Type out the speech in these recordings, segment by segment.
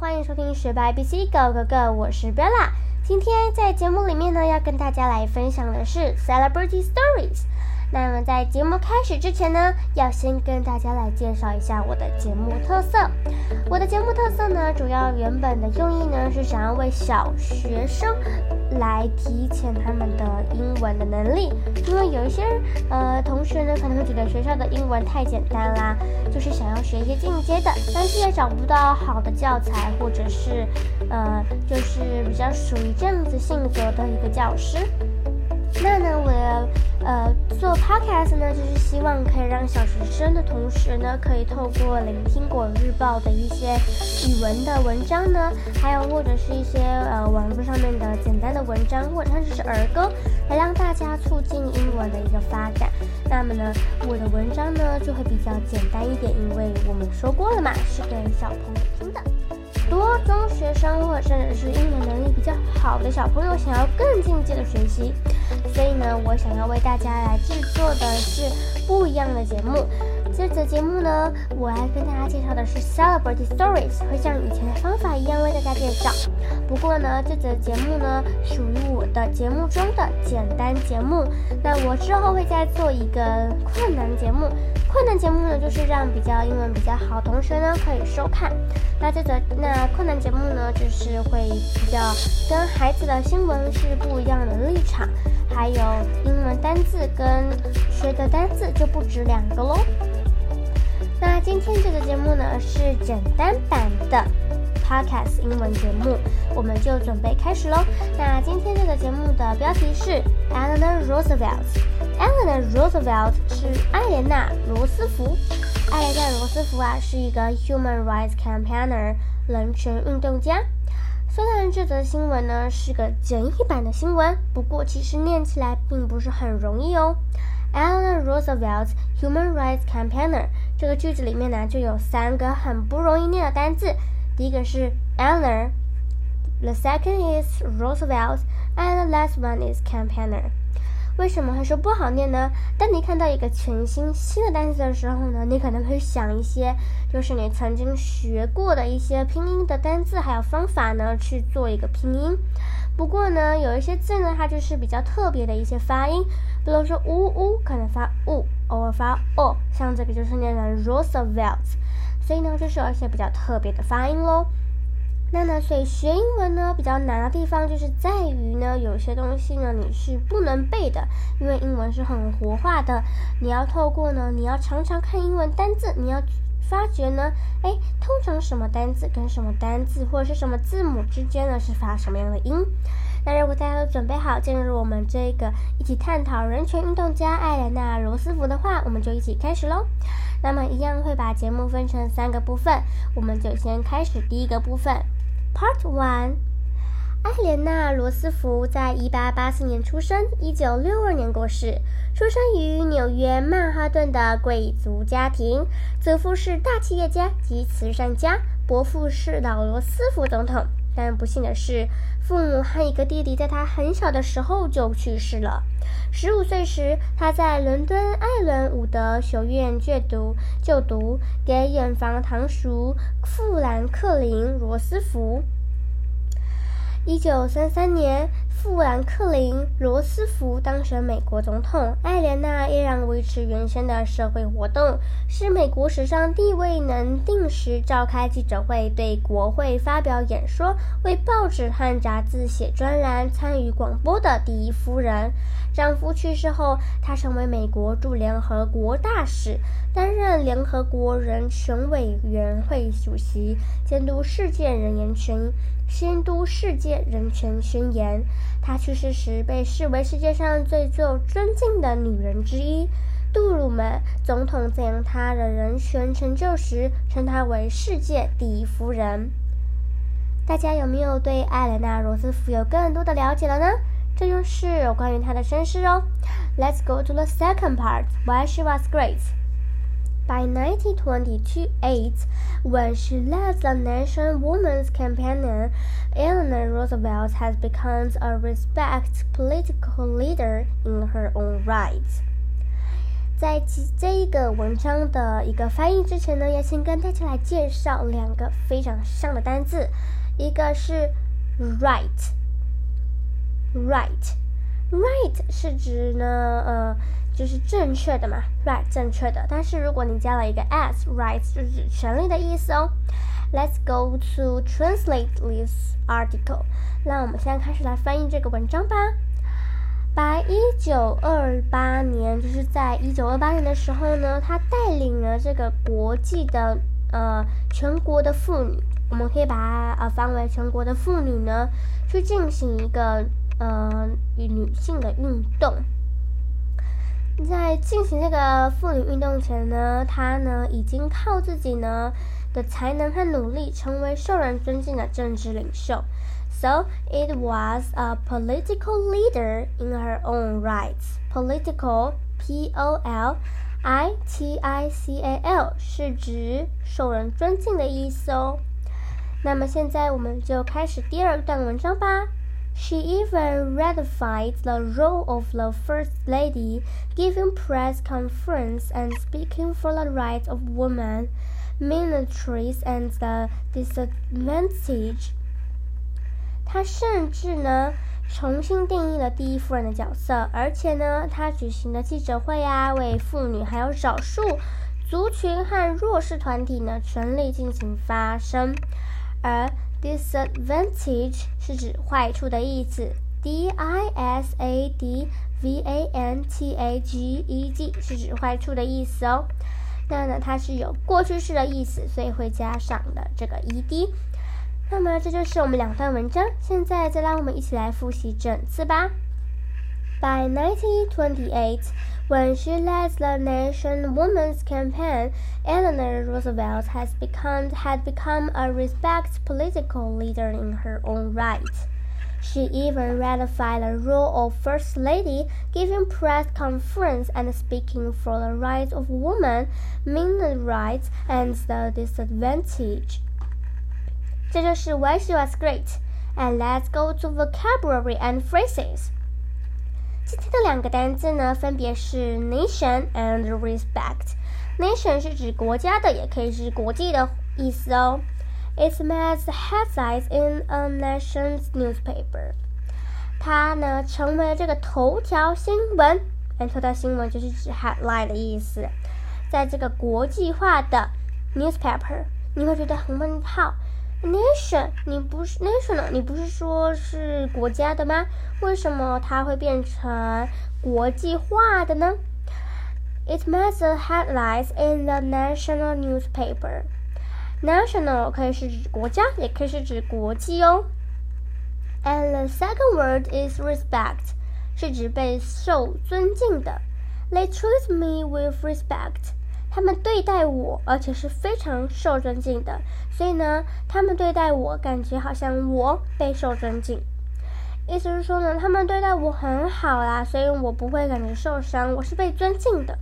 欢迎收听学霸 ABC Go Go Go，我是 Bella。今天在节目里面呢，要跟大家来分享的是 Celebrity Stories。那么在节目开始之前呢，要先跟大家来介绍一下我的节目特色。我的节目特色呢，主要原本的用意呢，是想要为小学生来提前他们的英文的能力，因为有一些呃同学呢，可能会觉得学校的英文太简单啦，就是想要学一些进阶的，但是也找不到好的教材，或者是呃，就是比较属于这样子性格的一个教师。那呢，我的呃做 podcast 呢，就是希望可以让小学生的同时呢，可以透过聆听果日报的一些语文的文章呢，还有或者是一些呃网络上面的简单的文章，或者甚至是儿歌，来让大家促进英文的一个发展。那么呢，我的文章呢就会比较简单一点，因为我们说过了嘛，是给小朋友听的。多中学生或者甚至是英语能力比较好的小朋友，想要更进阶的学习，所以呢，我想要为大家来制作的是不一样的节目。这则节目呢，我来跟大家介绍的是 Celebrity Stories，会像以前的方法一样为大家介绍。不过呢，这则节目呢，属于我的节目中的简单节目。那我之后会再做一个困难节目。困难节目呢，就是让比较英文比较好同学呢可以收看。那这则那困难节目呢，就是会比较跟孩子的新闻是不一样的立场，还有英文单字跟学的单字就不止两个喽。那今天这个节目呢是简单版的 podcast 英文节目，我们就准备开始喽。那今天这个节目的标题是 Eleanor Roosevelt。Eleanor Roosevelt 是艾莲娜罗斯福。艾莲娜罗斯福啊是一个 human rights campaigner 人权运动家。虽然这则新闻呢是个简易版的新闻，不过其实念起来并不是很容易哦。Eleanor Roosevelt human rights campaigner 这个句子里面呢就有三个很不容易念的单字，第一个是 Eleanor，the second is Roosevelt，and the last one is campaigner。为什么会说不好念呢？当你看到一个全新新的单词的时候呢，你可能会想一些，就是你曾经学过的一些拼音的单字还有方法呢去做一个拼音。不过呢，有一些字呢，它就是比较特别的一些发音，比如说呜呜可能发呜，偶尔发哦，像这个就是念成 Roosevelt，所以呢，就是有一些比较特别的发音喽。那呢，所以学英文呢比较难的地方就是在于呢，有些东西呢你是不能背的，因为英文是很活化的。你要透过呢，你要常常看英文单字，你要发觉呢，哎，通常什么单字跟什么单字或者是什么字母之间呢是发什么样的音。那如果大家都准备好进入我们这个一起探讨人权运动家艾莲娜罗斯福的话，我们就一起开始喽。那么一样会把节目分成三个部分，我们就先开始第一个部分。Part One，艾莲娜·罗斯福在一八八四年出生，一九六二年过世。出生于纽约曼哈顿的贵族家庭，祖父是大企业家及慈善家，伯父是老罗斯福总统。但不幸的是，父母和一个弟弟在他很小的时候就去世了。十五岁时，他在伦敦艾伦伍德学院就读，就读给远房堂叔富兰克林·罗斯福。一九三三年。富兰克林·罗斯福当选美国总统，艾莲娜依然维持原先的社会活动，是美国史上第一位能定时召开记者会、对国会发表演说、为报纸和杂志写专栏、参与广播的第一夫人。丈夫去世后，她成为美国驻联合国大使，担任联合国人权委员会主席，监督世界人权宣监督世界人权宣言。她去世时被视为世界上最受尊敬的女人之一。杜鲁门总统赞扬她的人权成就时，称她为世界第一夫人。大家有没有对艾莲娜·罗斯福有更多的了解了呢？这就是有关于她的身世哦。Let's go to the second part. Why she was great. By 1928, when she led the National Women's Campaign, Eleanor Roosevelt has become a respected political leader in her own right. 在这一个文章的一个翻译之前呢，要先跟大家来介绍两个非常像的单字，一个是 right，right，right 是指呢，呃， 就是正确的嘛，right 正确的。但是如果你加了一个 s，right 就是权利的意思哦。Let's go to translate this article。那我们现在开始来翻译这个文章吧。by 一九二八年，就是在一九二八年的时候呢，他带领了这个国际的呃全国的妇女，我们可以把它呃翻为全国的妇女呢，去进行一个呃女性的运动。在进行这个妇女运动前呢，她呢已经靠自己呢。的才能和努力，成为受人尊敬的政治领袖。So it was a political leader in her own rights. Political, P-O-L-I-T-I-C-A-L 是指受人尊敬的意思哦。那么现在我们就开始第二段文章吧。She even ratified the role of the First Lady, giving press conference and speaking for the rights of women militaries and the disadvantage。他甚至呢重新定义了第一夫人的角色，而且呢，他举行了记者会啊，为妇女还有少数族群和弱势团体呢权利进行发声。而 Disadvantage 是指坏处的意思，d i s a d v a n t a g e g 是指坏处的意思哦。那呢，它是有过去式的意思，所以会加上的这个 ed。那么这就是我们两段文章。现在再让我们一起来复习整次吧。By 1928, when she led the Nation Women's Campaign, Eleanor Roosevelt has become had become a respected political leader in her own right. She even ratified the role of First Lady, giving press conference and speaking for the rights of women, women's rights, and the disadvantaged. 这就是 why she was great. And let's go to vocabulary and phrases. 今天的两个单词呢，分别是 nation and respect. Nation 是指国家的，也可以是国际的意思哦。It's made headlines in a nation's newspaper。它呢成为了这个头条新闻。头条新闻就是指 headline 的意思。在这个国际化的 newspaper，你会觉得很问号。Nation，你不是 national，你不是说是国家的吗？为什么它会变成国际化的呢？It made the headlines in the national newspaper。National 可以是指国家，也可以是指国际哦。And the second word is respect，是指被受尊敬的。They treat me with respect， 他们对待我，而且是非常受尊敬的。所以呢，他们对待我，感觉好像我备受尊敬。意思是说呢，他们对待我很好啦，所以我不会感觉受伤，我是被尊敬的。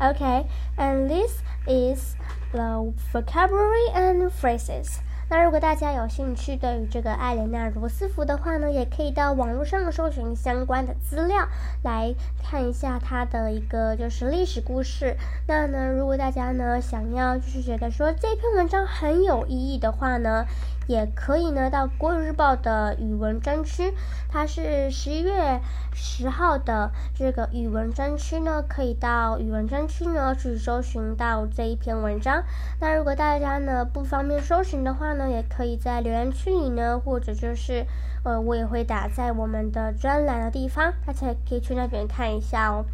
Okay，and this is the vocabulary and phrases。那如果大家有兴趣对于这个艾莲娜罗斯福的话呢，也可以到网络上搜寻相关的资料来看一下她的一个就是历史故事。那呢，如果大家呢想要就是觉得说这篇文章很有意义的话呢，也可以呢到国语日报的语文专区，它是十一月十号的这个语文专区呢，可以到语文专区呢去搜寻到这一篇文章。那如果大家呢不方便搜寻的话呢，也可以在留言区里呢，或者就是呃我也会打在我们的专栏的地方，大家也可以去那边看一下哦。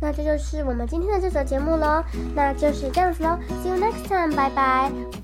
那这就是我们今天的这则节目喽，那就是这样子喽，See you next time，拜拜。